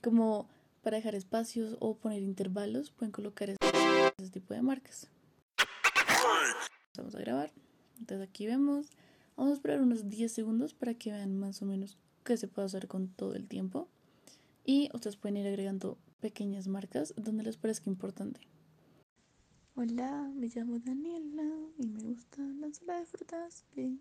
como para dejar espacios o poner intervalos, pueden colocar ese, tipo de marcas. Vamos a grabar. Entonces aquí vemos. Vamos a esperar unos 10 segundos para que vean más o menos qué se puede hacer con todo el tiempo. Y ustedes pueden ir agregando pequeñas marcas donde les parezca importante. Hola, me llamo Daniela y me gusta la ensalada de frutas. Bien.